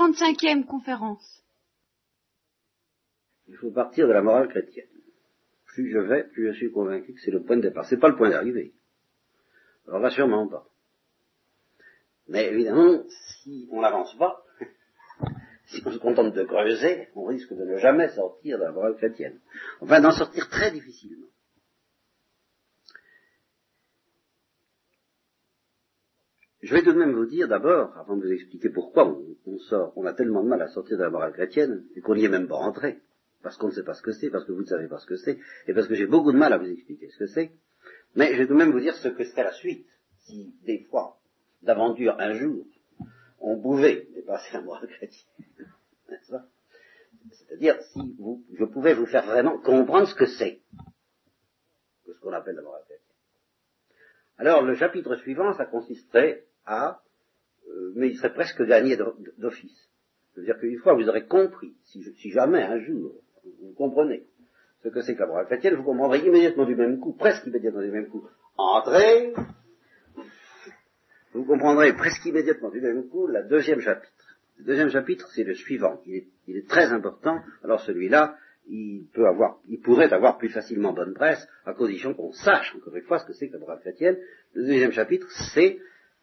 35e conférence. Il faut partir de la morale chrétienne. Plus je vais, plus je suis convaincu que c'est le point de départ. C'est pas le point d'arrivée. Alors là, sûrement pas. Mais évidemment, si on n'avance pas, si on se contente de creuser, on risque de ne jamais sortir de la morale chrétienne. Enfin, d'en sortir très difficilement. Je vais tout de même vous dire d'abord, avant de vous expliquer pourquoi on, sort, on a tellement de mal à sortir de la morale chrétienne, et qu'on n'y est même pas rentré, parce qu'on ne sait pas ce que c'est, parce que vous ne savez pas ce que c'est, et parce que j'ai beaucoup de mal à vous expliquer ce que c'est, mais je vais tout de même vous dire ce que serait la suite, si des fois, d'aventure un jour, on pouvait dépasser la morale chrétienne. C'est-à-dire si vous, je pouvais vous faire vraiment comprendre ce que c'est, que ce qu'on appelle la morale chrétienne. Alors le chapitre suivant, ça consisterait euh, mais il serait presque gagné d'office. C'est-à-dire qu'une fois vous aurez compris, si, si, jamais un jour vous comprenez ce que c'est que la morale chrétienne, vous comprendrez immédiatement du même coup, presque immédiatement du même coup, entrez, vous comprendrez presque immédiatement du même coup la deuxième chapitre. Le deuxième chapitre, c'est le suivant. Il est, il est très important. Alors celui-là, il peut avoir, il pourrait avoir plus facilement bonne presse, à condition qu'on sache, encore une fois, ce que c'est que la morale chrétienne. Le deuxième chapitre, c'est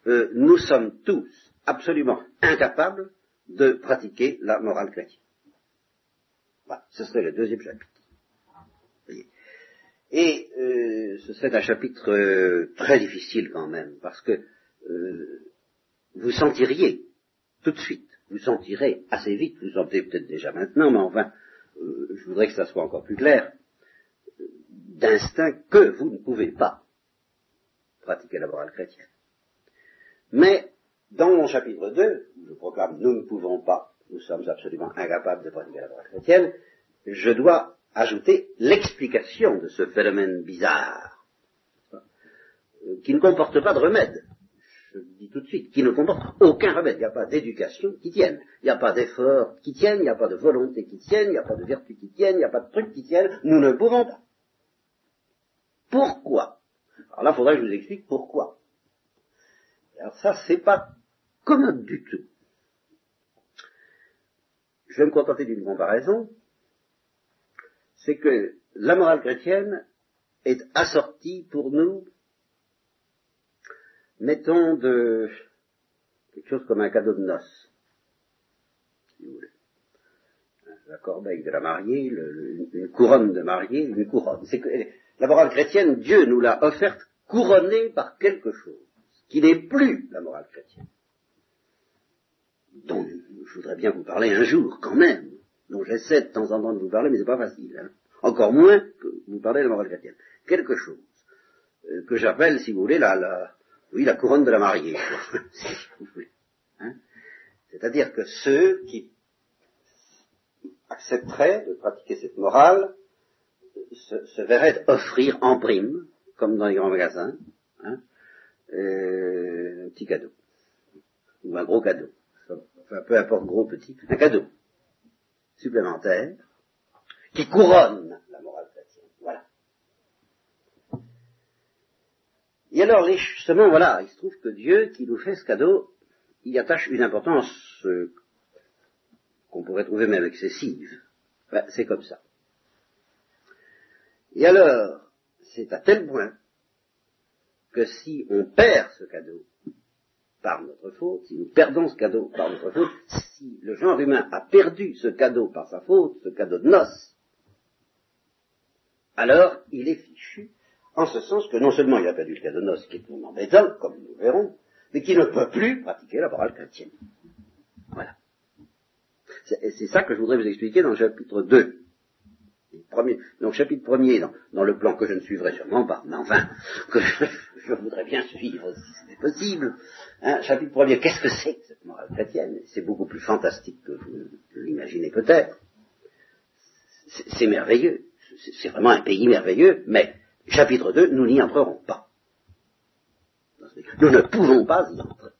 euh, nous sommes tous absolument incapables de pratiquer la morale chrétienne. Voilà, ce serait le deuxième chapitre. Et euh, ce serait un chapitre euh, très difficile quand même, parce que vous sentiriez tout de suite, vous sentirez assez vite, vous sentez peut-être déjà maintenant, mais enfin, je voudrais que ça soit encore plus clair, d'instinct que vous ne pouvez pas pratiquer la morale chrétienne. Mais dans mon chapitre 2, où je proclame nous ne pouvons pas, nous sommes absolument incapables de pratiquer la morale chrétienne, je dois ajouter l'explication de ce phénomène bizarre, qui ne comporte pas de remède. Je le dis tout de suite, qui ne comporte aucun remède. Il n'y a pas d'éducation qui tienne, il n'y a pas d'effort qui tienne, il n'y a pas de volonté qui tienne, il n'y a pas de vertu qui tienne, il n'y a pas de truc qui tienne. Nous ne pouvons pas. Pourquoi? Alors là, il faudrait que je vous explique pourquoi. Alors ça, c'est pas commode du tout. Je vais me contenter d'une comparaison. C'est que la morale chrétienne est assortie pour nous, mettons, de quelque chose comme un cadeau de noces, si vous voulez. La corbeille de la mariée, une couronne de mariée, une couronne. Que la morale chrétienne, Dieu nous l'a offerte couronnée par quelque chose qui n'est plus la morale chrétienne, dont je voudrais bien vous parler un jour, quand même, dont j'essaie de temps en temps de vous parler, mais c'est pas facile, hein. encore moins que vous parlez de la morale chrétienne. Quelque chose euh, que j'appelle, si vous voulez, la, la, oui, la couronne de la mariée, si vous voulez. Hein. C'est-à-dire que ceux qui accepteraient de pratiquer cette morale se, se verraient offrir en prime, comme dans les grands magasins, hein, euh, un petit cadeau. Ou un gros cadeau. Enfin, peu importe gros, petit. Un cadeau supplémentaire qui couronne la morale chrétienne. Voilà. Et alors, justement, voilà, il se trouve que Dieu, qui nous fait ce cadeau, y attache une importance euh, qu'on pourrait trouver même excessive. c'est comme ça. Et alors, c'est à tel point que si on perd ce cadeau par notre faute, si nous perdons ce cadeau par notre faute, si le genre humain a perdu ce cadeau par sa faute, ce cadeau de noces, alors il est fichu, en ce sens que non seulement il a perdu le cadeau de noces, qui est embêtant, comme nous verrons, mais qu'il ne peut plus pratiquer la morale chrétienne. Voilà. C'est ça que je voudrais vous expliquer dans le chapitre 2. Donc chapitre premier dans, dans, le plan que je ne suivrai sûrement pas, mais enfin, que je, voudrais bien suivre si c'est possible. Hein, chapitre premier, qu'est-ce que c'est que cette morale chrétienne? C'est beaucoup plus fantastique que vous l'imaginez peut-être. C'est merveilleux, c'est vraiment un pays merveilleux, mais chapitre 2, nous n'y entrerons pas. Nous ne pouvons pas y entrer.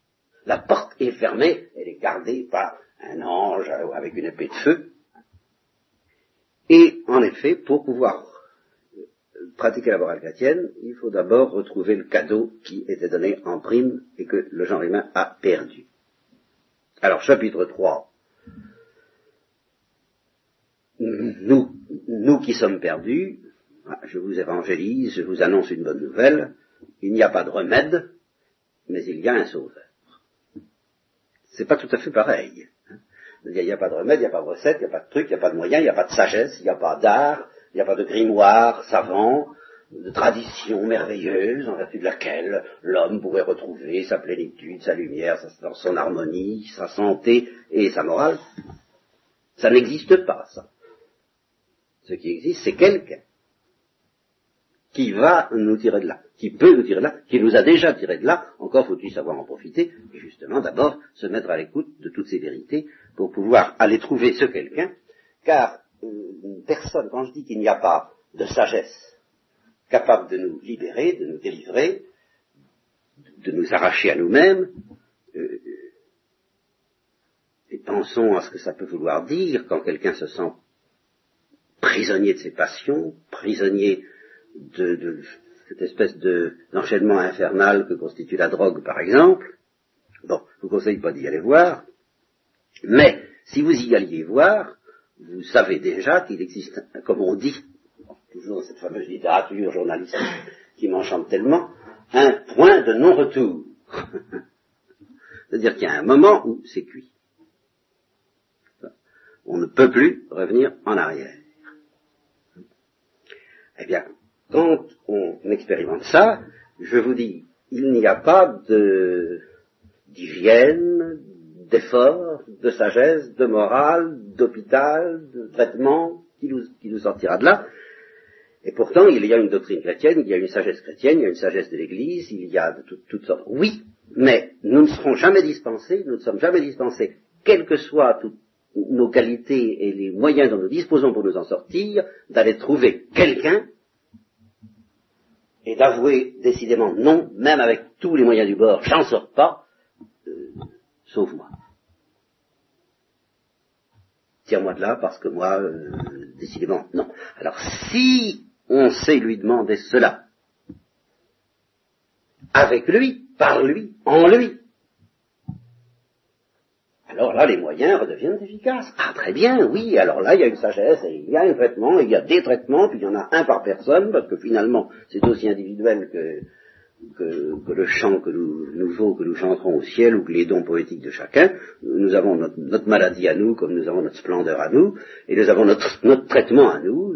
La porte est fermée, elle est gardée par un ange avec une épée de feu, et en effet, pour pouvoir pratiquer la morale chrétienne, il faut d'abord retrouver le cadeau qui était donné en prime et que le genre humain a perdu. Alors, chapitre 3, nous, nous qui sommes perdus, je vous évangélise, je vous annonce une bonne nouvelle, il n'y a pas de remède, mais il y a un sauveur. C'est pas tout à fait pareil. Il n'y a pas de remède, il n'y a pas de recette, il n'y a pas de truc, il n'y a pas de moyen, il n'y a pas de sagesse, il n'y a pas d'art, il n'y a pas de grimoire savant, de tradition merveilleuse en vertu de laquelle l'homme pourrait retrouver sa plénitude, sa lumière, son harmonie, sa santé et sa morale. Ça n'existe pas, ça. Ce qui existe, c'est quelqu'un qui va nous tirer de là, qui peut nous tirer de là, qui nous a déjà tiré de là, encore faut-il savoir en profiter, et justement d'abord se mettre à l'écoute de toutes ces vérités pour pouvoir aller trouver ce quelqu'un, car euh, personne, quand je dis qu'il n'y a pas de sagesse capable de nous libérer, de nous délivrer, de nous arracher à nous-mêmes, euh, et pensons à ce que ça peut vouloir dire quand quelqu'un se sent prisonnier de ses passions, prisonnier de, cette espèce d'enchaînement infernal que constitue la drogue, par exemple. Bon, je vous conseille pas d'y aller voir, mais si vous y alliez voir, vous savez déjà qu'il existe, comme on dit, toujours cette fameuse littérature journalistique qui m'enchante tellement, un point de non-retour. C'est-à-dire qu'il y a un moment où c'est cuit. On ne peut plus revenir en arrière. Eh bien, quand on expérimente ça, je vous dis, il n'y a pas d'hygiène, d'effort, de sagesse, de morale, d'hôpital, de traitement qui nous, qui nous sortira de là. Et pourtant, il y a une doctrine chrétienne, il y a une sagesse chrétienne, il y a une sagesse de l'Église, il y a de toutes sortes. Oui, mais nous ne serons jamais dispensés, nous ne sommes jamais dispensés, quelles que soient nos qualités et les moyens dont nous disposons pour nous en sortir, d'aller trouver quelqu'un et d'avouer décidément non, même avec tous les moyens du bord, j'en sors pas, euh, sauve-moi. Tire-moi de là parce que moi, euh, décidément, non. Alors si on sait lui demander cela, avec lui, par lui, en lui, alors là, les moyens redeviennent efficaces. Ah, très bien, oui, alors là, il y a une sagesse, et il y a un traitement, il y a des traitements, puis il y en a un par personne, parce que finalement, c'est aussi individuel que, le chant que nous, nouveau que nous chanterons au ciel, ou que les dons poétiques de chacun. Nous avons notre, maladie à nous, comme nous avons notre splendeur à nous, et nous avons notre, traitement à nous,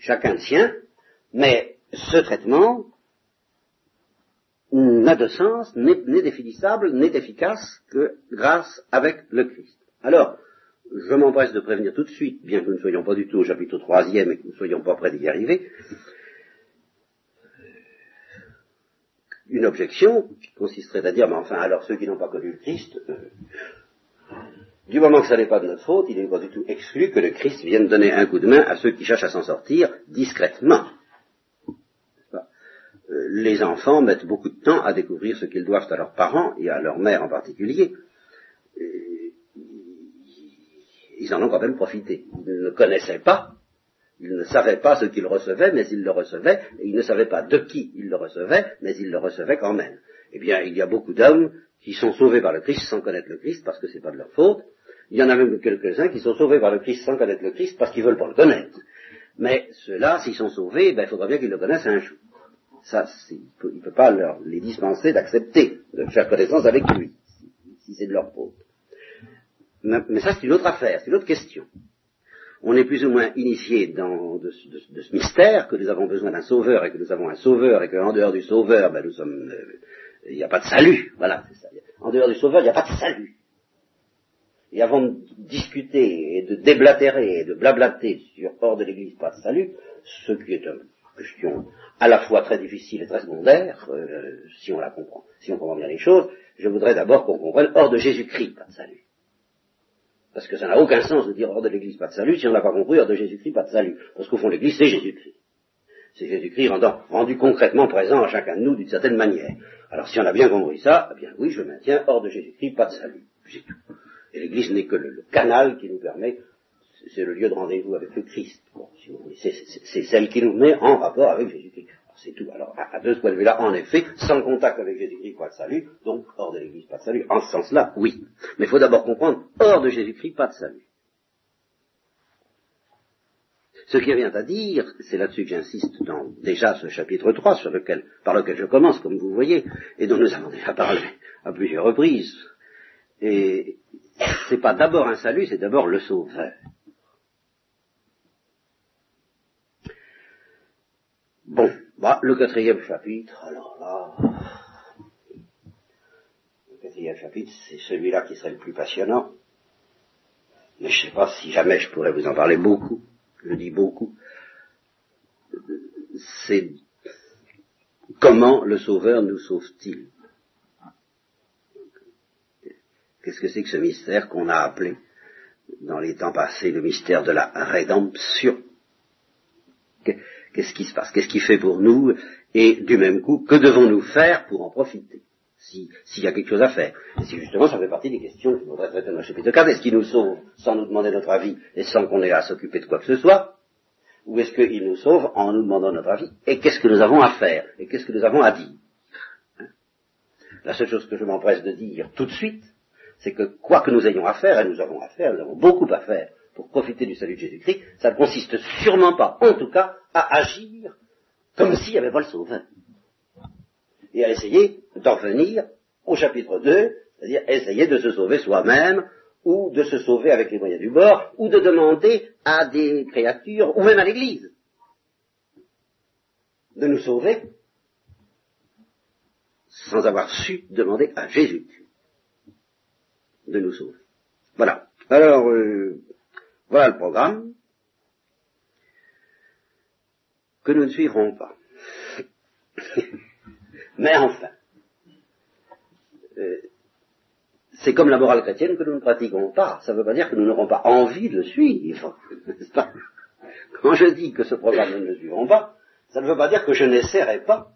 chacun le sien, mais ce traitement, n'a de sens, n'est définissable, n'est efficace que grâce avec le Christ. Alors, je m'empresse de prévenir tout de suite, bien que nous ne soyons pas du tout au chapitre troisième et que nous ne soyons pas prêts d'y arriver, une objection qui consisterait à dire, mais enfin, alors ceux qui n'ont pas connu le Christ, euh, du moment que ça n'est pas de notre faute, il n'est pas du tout exclu que le Christ vienne donner un coup de main à ceux qui cherchent à s'en sortir discrètement. Euh, les enfants mettent beaucoup de temps à découvrir ce qu'ils doivent à leurs parents et à leur mère en particulier. ils en ont quand même profité. Ils ne connaissaient pas, ils ne savaient pas ce qu'ils recevaient, mais ils le recevaient, et ils ne savaient pas de qui ils le recevaient, mais ils le recevaient quand même. Eh bien, il y a beaucoup d'hommes qui sont sauvés par le Christ sans connaître le Christ parce que ce n'est pas de leur faute. Il y en a même quelques-uns qui sont sauvés par le Christ sans connaître le Christ parce qu'ils veulent pas le connaître. Mais ceux-là, s'ils sont sauvés, ben, il faudra bien qu'ils le connaissent un jour. Ça, il ne peut, pas leur, les dispenser d'accepter de faire connaissance avec lui, si, c'est de leur faute. Mais ça, c'est une autre affaire, c'est une autre question. On est plus ou moins initié dans de, ce mystère que nous avons besoin d'un sauveur et que nous avons un sauveur et qu'en dehors du sauveur, ben, nous sommes, euh, il n'y a pas de salut. Voilà, c'est ça. En dehors du sauveur, il n'y a pas de salut. Et avant de discuter et de déblatérer et de blablater sur hors de l'Église pas de salut, ce qui est une question à la fois très difficile et très secondaire, euh, si on la comprend, si on comprend bien les choses, je voudrais d'abord qu'on comprenne hors de Jésus-Christ, pas de salut. Parce que ça n'a aucun sens de dire hors de l'Église, pas de salut, si on n'a pas compris hors de Jésus-Christ, pas de salut. Parce qu'au fond, l'Église, c'est Jésus-Christ. C'est Jésus-Christ rendu concrètement présent à chacun de nous d'une certaine manière. Alors si on a bien compris ça, eh bien oui, je maintiens hors de Jésus-Christ, pas de salut. Et l'Église n'est que le, canal qui nous permet c'est le lieu de rendez-vous avec le Christ. c'est celle qui nous met en rapport avec Jésus-Christ. C'est tout. Alors, à, de ce point de vue-là, en effet, sans contact avec Jésus-Christ, pas de salut, donc hors de l'Église, pas de salut. En ce sens-là, oui. Mais il faut d'abord comprendre, hors de Jésus-Christ, pas de salut. Ce qui vient à dire, c'est là-dessus que j'insiste dans déjà ce chapitre 3, sur lequel, par lequel je commence, comme vous voyez, et dont nous avons déjà parlé à plusieurs reprises. Et c'est pas d'abord un salut, c'est d'abord le sauveur. Bon, bah, le quatrième chapitre, alors là, le quatrième chapitre, c'est celui-là qui serait le plus passionnant. Mais je ne sais pas si jamais je pourrais vous en parler beaucoup je dis beaucoup, c'est comment le Sauveur nous sauve-t-il? Qu'est-ce que c'est que ce mystère qu'on a appelé dans les temps passés le mystère de la rédemption? Qu'est-ce qui se passe? Qu'est-ce qu'il fait pour nous? Et du même coup, que devons-nous faire pour en profiter? S'il y a quelque chose à faire. Et si justement ça fait partie des questions qu'il faudrait traiter dans le chapitre 4, est-ce qu'il nous sauve sans nous demander notre avis et sans qu'on ait à s'occuper de quoi que ce soit? Ou est-ce qu'il nous sauve en nous demandant notre avis? Et qu'est-ce que nous avons à faire? Et qu'est-ce que nous avons à dire? Hein? La seule chose que je m'empresse de dire tout de suite, c'est que quoi que nous ayons à faire, et nous avons à faire, nous avons beaucoup à faire pour profiter du salut de Jésus-Christ, ça ne consiste sûrement pas, en tout cas, à agir comme s'il n'y avait pas le sauveur et à essayer d'en venir au chapitre 2, c'est-à-dire essayer de se sauver soi-même, ou de se sauver avec les moyens du bord, ou de demander à des créatures, ou même à l'Église, de nous sauver, sans avoir su demander à Jésus de nous sauver. Voilà. Alors, euh, voilà le programme que nous ne suivrons pas. Mais enfin, euh, c'est comme la morale chrétienne que nous ne pratiquons pas. Ça ne veut pas dire que nous n'aurons pas envie de suivre. Quand je dis que ce programme nous ne le suivrons pas, ça ne veut pas dire que je n'essaierai pas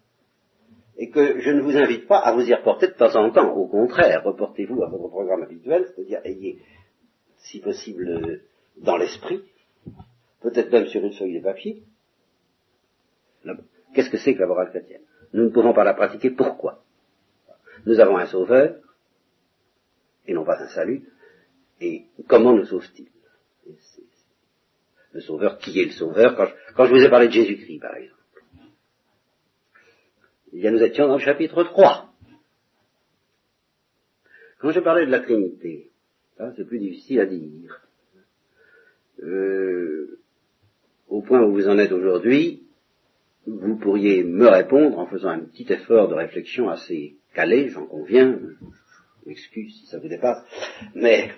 et que je ne vous invite pas à vous y reporter de temps en temps. Au contraire, reportez-vous à votre programme habituel, c'est-à-dire ayez, si possible, dans l'esprit, peut-être même sur une feuille de papier. Qu'est-ce que c'est que la morale chrétienne nous ne pouvons pas la pratiquer. Pourquoi? Nous avons un sauveur, et non pas un salut, et comment nous sauve-t-il? Le sauveur, qui est le sauveur? Quand je, vous ai parlé de Jésus-Christ, par exemple. Il y a, nous étions dans le chapitre 3. Quand je parlais de la Trinité, c'est plus difficile à dire. Euh, au point où vous en êtes aujourd'hui, vous pourriez me répondre en faisant un petit effort de réflexion assez calé, j'en conviens, je m'excuse si ça vous dépasse, mais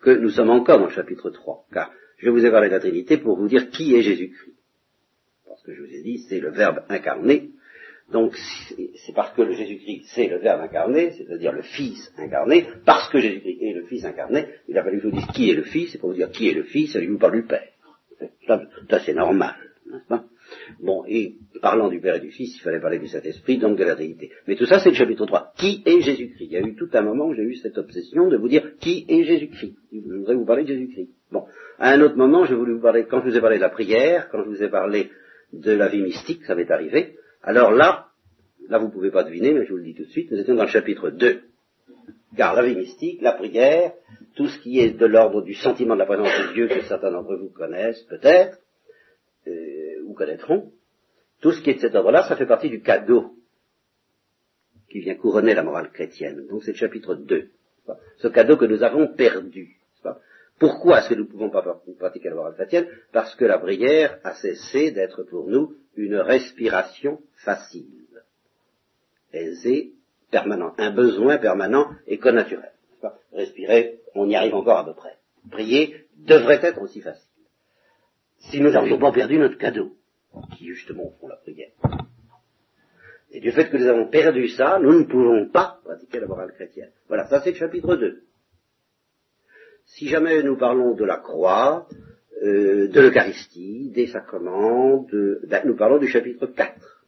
que nous sommes encore dans le chapitre 3, car je vous ai parlé de la Trinité pour vous dire qui est Jésus-Christ. Parce que je vous ai dit, c'est le Verbe incarné, donc c'est parce que Jésus-Christ c'est le Verbe incarné, c'est-à-dire le Fils incarné, parce que Jésus-Christ est le Fils incarné, il a fallu que je vous dise qui est le Fils, et pour vous dire qui est le Fils, lui vous parle du Père. Ça, c'est normal, n'est-ce pas? Bon, et parlant du Père et du Fils, il fallait parler du Saint-Esprit, donc de la Trinité. Mais tout ça, c'est le chapitre 3. Qui est Jésus-Christ? Il y a eu tout un moment où j'ai eu cette obsession de vous dire qui est Jésus-Christ. Je voudrais vous parler de Jésus-Christ. Bon, à un autre moment, je voulais vous parler, quand je vous ai parlé de la prière, quand je vous ai parlé de la vie mystique, ça m'est arrivé. Alors là, là vous ne pouvez pas deviner, mais je vous le dis tout de suite, nous étions dans le chapitre 2. Car la vie mystique, la prière, tout ce qui est de l'ordre du sentiment de la présence de Dieu que certains d'entre vous connaissent peut-être, euh, ou connaîtront, tout ce qui est de cet ordre-là, ça fait partie du cadeau qui vient couronner la morale chrétienne. Donc c'est le chapitre 2. Ce cadeau que nous avons perdu. Pourquoi est-ce que nous ne pouvons pas pratiquer la morale chrétienne? Parce que la prière a cessé d'être pour nous une respiration facile, aisée, permanente, un besoin permanent et connaturel. Respirer, on y arrive encore à peu près. Prier devrait être aussi facile. Si nous n'avions pas perdu notre cadeau qui justement font la prière. Et du fait que nous avons perdu ça, nous ne pouvons pas pratiquer la morale chrétienne. Voilà, ça c'est le chapitre 2. Si jamais nous parlons de la croix, euh, de l'Eucharistie, des sacrements, de, ben, nous parlons du chapitre 4.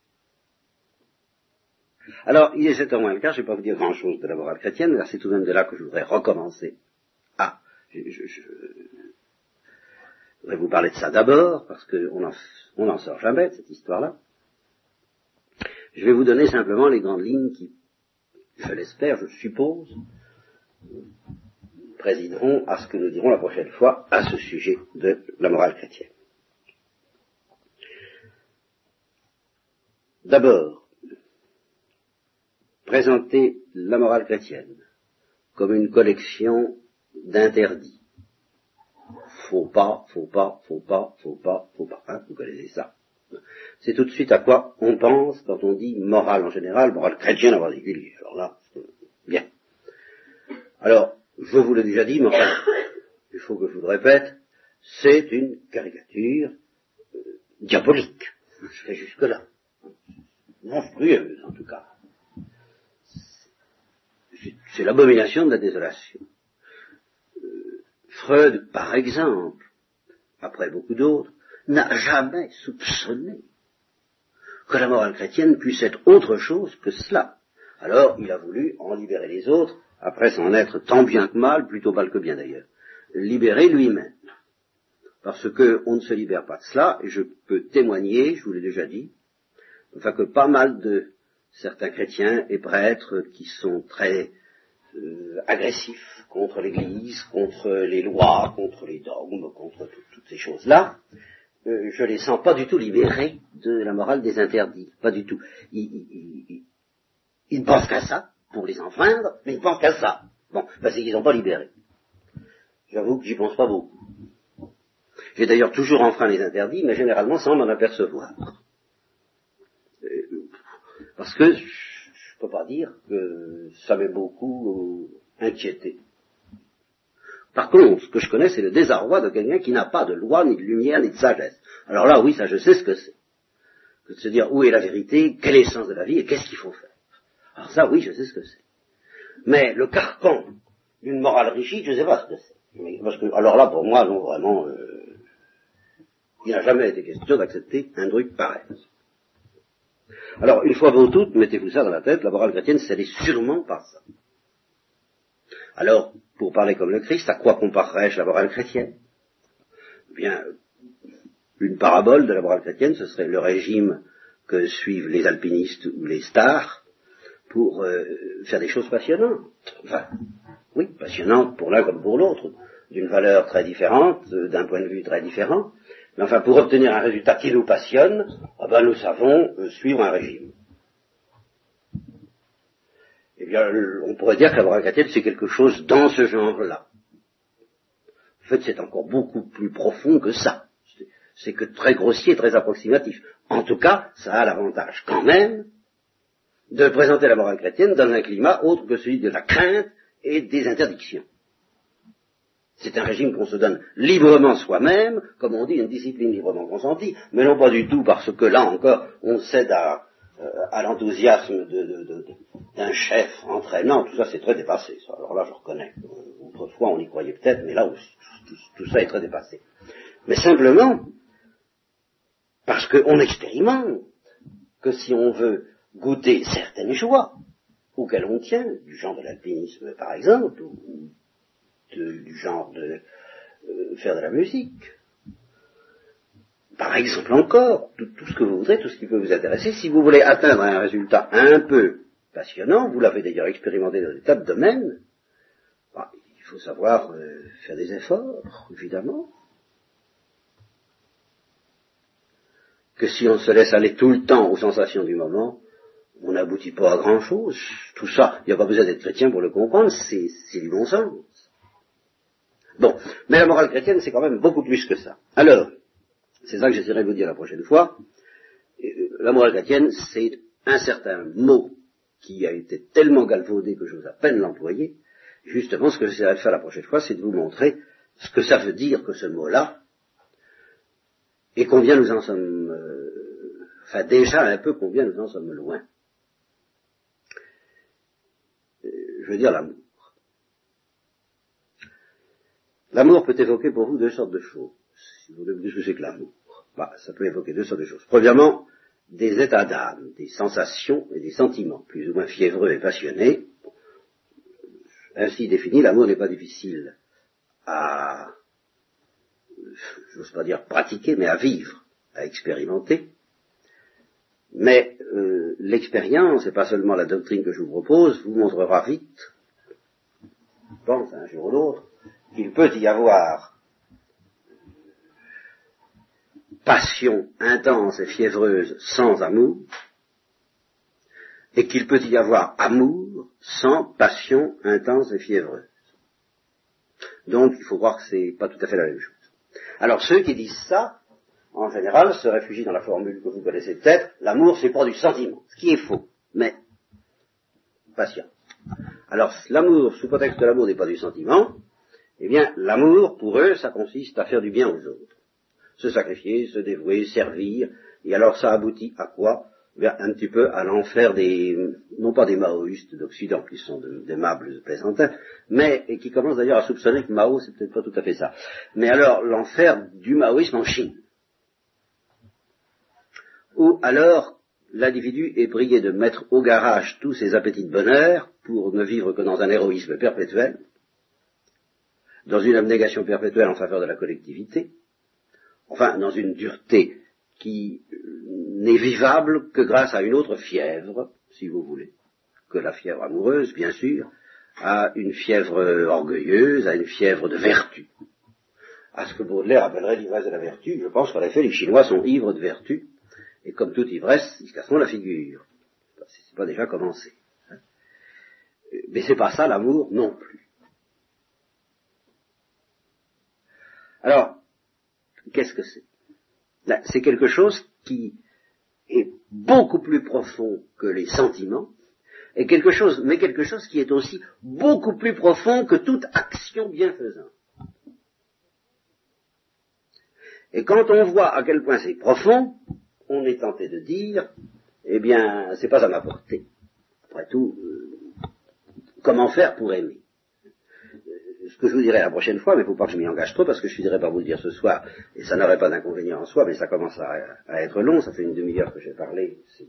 Alors, il est 7 moins le cas, je ne vais pas vous dire grand-chose de la morale chrétienne, c'est tout de même de là que je voudrais recommencer. Ah, je, je voudrais vous parler de ça d'abord, parce qu'on n'en sort jamais de cette histoire-là. Je vais vous donner simplement les grandes lignes qui, je l'espère, je suppose, présideront à ce que nous dirons la prochaine fois à ce sujet de la morale chrétienne. D'abord, présenter la morale chrétienne comme une collection d'interdits. Faut pas, faut pas, faut pas, faut pas, faut pas. Hein, vous connaissez ça. C'est tout de suite à quoi on pense quand on dit morale en général, morale chrétienne en particulier. Alors là, bien. Alors, je vous l'ai déjà dit, mais enfin, il faut que je vous le répète, c'est une caricature euh, diabolique. Je vais jusque-là. Monstrueuse, en tout cas. C'est l'abomination de la désolation. Euh, Freud, par exemple, après beaucoup d'autres, n'a jamais soupçonné que la morale chrétienne puisse être autre chose que cela. Alors il a voulu en libérer les autres, après s'en être tant bien que mal, plutôt mal que bien d'ailleurs, libérer lui-même. Parce qu'on ne se libère pas de cela, et je peux témoigner, je vous l'ai déjà dit, enfin que pas mal de certains chrétiens et prêtres qui sont très euh, agressifs contre l'Église, contre les lois, contre les dogmes, contre toutes ces choses-là, euh, je les sens pas du tout libérés de la morale des interdits, pas du tout. Ils, ne pensent qu'à ça, pour les enfreindre, mais ils pensent qu'à ça. Bon, ben c'est qu'ils n'ont pas libéré. J'avoue que j'y pense pas beaucoup. J'ai d'ailleurs toujours enfreint les interdits, mais généralement sans m'en apercevoir. Euh, parce que je ne peux pas dire que ça m'ait beaucoup euh, inquiété. Par contre, ce que je connais, c'est le désarroi de quelqu'un qui n'a pas de loi, ni de lumière, ni de sagesse. Alors là, oui, ça, je sais ce que c'est. Que de se dire où est la vérité, quel est le sens de la vie et qu'est-ce qu'il faut faire. Alors ça, oui, je sais ce que c'est. Mais le carcan d'une morale rigide, je ne sais pas ce que c'est. Parce que, alors là, pour moi, non, vraiment, euh, il n'a jamais été question d'accepter un truc pareil. Alors, une fois pour toutes, mettez-vous ça dans la tête, la morale chrétienne, c'est sûrement pas ça. Alors, pour parler comme le Christ, à quoi comparerais-je la morale chrétienne? Eh Bien, une parabole de la morale chrétienne, ce serait le régime que suivent les alpinistes ou les stars pour euh, faire des choses passionnantes. Enfin, oui, passionnantes pour l'un comme pour l'autre, d'une valeur très différente, euh, d'un point de vue très différent. Mais enfin, pour obtenir un résultat qui nous passionne, ah ben, nous savons euh, suivre un régime eh bien, on pourrait dire la morale chrétienne, c'est quelque chose dans ce genre-là. En fait, c'est encore beaucoup plus profond que ça. C'est que très grossier, très approximatif. En tout cas, ça a l'avantage quand même de présenter la morale chrétienne dans un climat autre que celui de la crainte et des interdictions. C'est un régime qu'on se donne librement soi-même, comme on dit, une discipline librement consentie, mais non pas du tout parce que là encore, on cède à, euh, à l'enthousiasme d'un chef entraînant, tout ça c'est très dépassé. Alors là, je reconnais. Autrefois, on y croyait peut-être, mais là aussi, tout, ça est très dépassé. Mais simplement parce qu'on expérimente que si on veut goûter certaines joies auxquelles on tient, du genre de l'alpinisme par exemple, ou du genre de euh, faire de la musique, par exemple encore, tout, ce que vous voudrez, tout ce qui peut vous intéresser, si vous voulez atteindre un résultat un peu passionnant, vous l'avez d'ailleurs expérimenté dans des tas de domaines, bah, il faut savoir euh, faire des efforts, évidemment. Que si on se laisse aller tout le temps aux sensations du moment, on n'aboutit pas à grand chose. Tout ça, il n'y a pas besoin d'être chrétien pour le comprendre, c'est du bon sens. Bon, mais la morale chrétienne, c'est quand même beaucoup plus que ça. Alors, c'est ça que j'essaierai de vous dire la prochaine fois. Euh, la morale chrétienne, c'est un certain mot qui a été tellement galvaudé que vous à peine l'employer. Justement, ce que j'essaierai de faire la prochaine fois, c'est de vous montrer ce que ça veut dire que ce mot-là, et combien nous en sommes, euh, enfin déjà un peu combien nous en sommes loin. Euh, je veux dire l'amour. L'amour peut évoquer pour vous deux sortes de choses si vous voulez me dire ce que c'est que l'amour, bah, ça peut évoquer deux sortes de choses. Premièrement, des états d'âme, des sensations et des sentiments, plus ou moins fiévreux et passionnés. Ainsi défini, l'amour n'est pas difficile à, j'ose pas dire pratiquer, mais à vivre, à expérimenter. Mais euh, l'expérience, et pas seulement la doctrine que je vous propose, vous montrera vite, je pense un jour ou l'autre, qu'il peut y avoir passion intense et fiévreuse sans amour, et qu'il peut y avoir amour sans passion intense et fiévreuse. Donc il faut voir que c'est pas tout à fait la même chose. Alors ceux qui disent ça, en général, se réfugient dans la formule que vous connaissez peut-être, l'amour c'est pas du sentiment, ce qui est faux, mais patient. Alors l'amour, sous prétexte que l'amour n'est pas du sentiment, eh bien l'amour, pour eux, ça consiste à faire du bien aux autres. Se sacrifier, se dévouer, servir, et alors ça aboutit à quoi? Un petit peu à l'enfer des, non pas des maoïstes d'Occident, qui sont d'aimables plaisantins, mais, et qui commencent d'ailleurs à soupçonner que Mao, c'est peut-être pas tout à fait ça. Mais alors, l'enfer du maoïsme en Chine. Où alors, l'individu est prié de mettre au garage tous ses appétits de bonheur pour ne vivre que dans un héroïsme perpétuel, dans une abnégation perpétuelle en faveur de la collectivité, enfin, dans une dureté qui n'est vivable que grâce à une autre fièvre, si vous voulez, que la fièvre amoureuse, bien sûr, à une fièvre orgueilleuse, à une fièvre de vertu. À ce que Baudelaire appellerait l'ivresse de la vertu, je pense qu'en effet les Chinois sont ivres de vertu, et comme toute ivresse, ils se casseront la figure. C'est pas déjà commencé. Hein. Mais c'est pas ça l'amour non plus. Alors, qu'est-ce que c'est? Ben, C'est quelque chose qui est beaucoup plus profond que les sentiments, et quelque chose, mais quelque chose qui est aussi beaucoup plus profond que toute action bienfaisante. Et quand on voit à quel point c'est profond, on est tenté de dire, eh bien, c'est pas à ma portée. Après tout, euh, comment faire pour aimer? Ce que je vous dirai la prochaine fois, mais il ne faut pas que je m'y engage trop, parce que je finirai par vous le dire ce soir, et ça n'aurait pas d'inconvénient en soi, mais ça commence à, être long, ça fait une demi-heure que j'ai parlé, c'est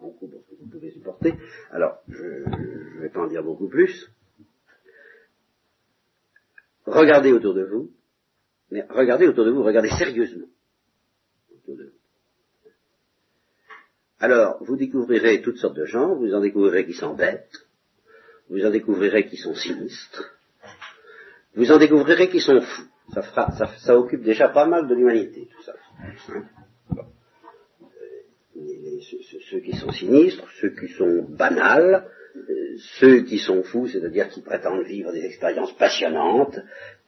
beaucoup pour ce que vous pouvez supporter, alors je ne vais pas en dire beaucoup plus. Regardez autour de vous, mais regardez autour de vous, regardez sérieusement. Alors, vous découvrirez toutes sortes de gens, vous en découvrirez qui s'embêtent, vous en découvrirez qui sont sinistres, vous en découvrirez qui sont fous. Ça, occupe déjà pas mal de l'humanité, tout ça. Euh, ceux, qui sont sinistres, ceux qui sont banals, euh, ceux qui sont fous, c'est-à-dire qui prétendent vivre des expériences passionnantes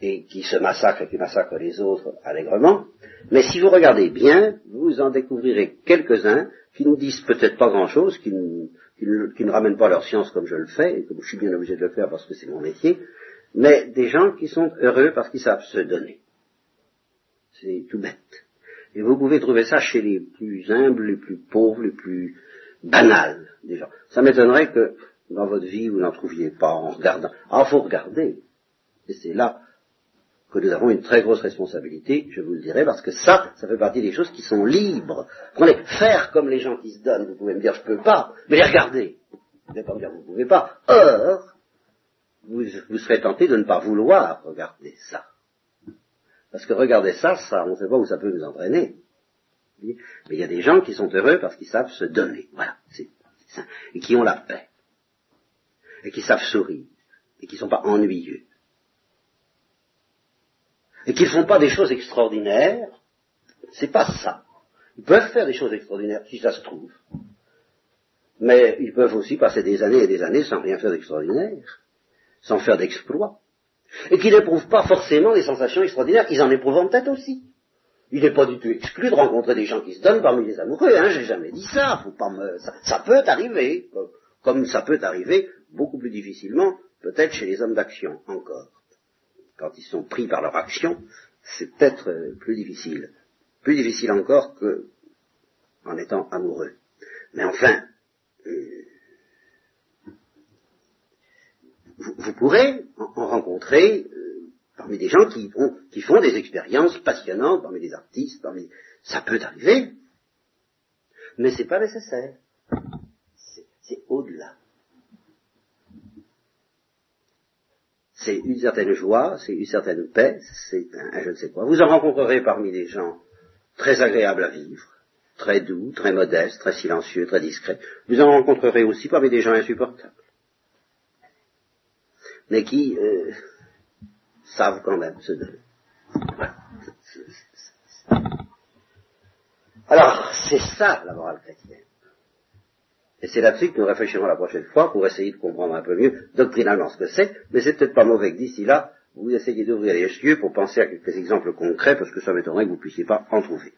et qui se massacrent et qui massacrent les autres allègrement. Mais si vous regardez bien, vous en découvrirez quelques-uns qui ne disent peut-être pas grand-chose, qui, ne ramènent pas leur science comme je le fais, et comme je suis bien obligé de le faire parce que c'est mon métier, mais des gens qui sont heureux parce qu'ils savent se donner. C'est tout bête. Et vous pouvez trouver ça chez les plus humbles, les plus pauvres, les plus banals des gens. Ça m'étonnerait que dans votre vie vous n'en trouviez pas en regardant. Ah, faut regarder. Et c'est là que nous avons une très grosse responsabilité, je vous le dirai, parce que ça, ça fait partie des choses qui sont libres. Prenez, faire comme les gens qui se donnent, vous pouvez me dire je peux pas, mais les regarder. Vous ne pouvez pas me dire vous ne pouvez pas. Or, vous, serez tenté de ne pas vouloir regarder ça. Parce que regarder ça, ça, on ne sait pas où ça peut nous entraîner. Mais il y a des gens qui sont heureux parce qu'ils savent se donner. Voilà, c'est ça. Et qui ont la paix. Et qui savent sourire. Et qui ne sont pas ennuyeux. Et qui ne font pas des choses extraordinaires. C'est pas ça. Ils peuvent faire des choses extraordinaires si ça se trouve. Mais ils peuvent aussi passer des années et des années sans rien faire d'extraordinaire sans faire d'exploit, et qui n'éprouvent pas forcément des sensations extraordinaires, qu'ils en éprouvent peut-être aussi. Il n'est pas du tout exclu de rencontrer des gens qui se donnent parmi les amoureux, hein, j'ai jamais dit ça, faut pas me... ça, peut arriver, comme ça peut arriver beaucoup plus difficilement, peut-être chez les hommes d'action encore. Quand ils sont pris par leur action, c'est peut-être euh, plus difficile. Plus difficile encore que en étant amoureux. Mais enfin, euh, vous, pourrez en, rencontrer euh, parmi des gens qui, qui font des expériences passionnantes, parmi des artistes, parmi... ça peut arriver, mais c'est pas nécessaire. C'est au-delà. C'est une certaine joie, c'est une certaine paix, c'est un, je ne sais quoi. Vous en rencontrerez parmi des gens très agréables à vivre, très doux, très modestes, très silencieux, très discrets. Vous en rencontrerez aussi parmi des gens insupportables mais qui euh, savent quand même se donner. Alors, c'est ça la morale chrétienne. Et c'est là-dessus que nous réfléchirons la prochaine fois pour essayer de comprendre un peu mieux doctrinalement ce que c'est, mais c'est peut-être pas mauvais que d'ici là, vous essayez d'ouvrir les yeux pour penser à quelques exemples concrets, parce que ça m'étonnerait que vous ne puissiez pas en trouver.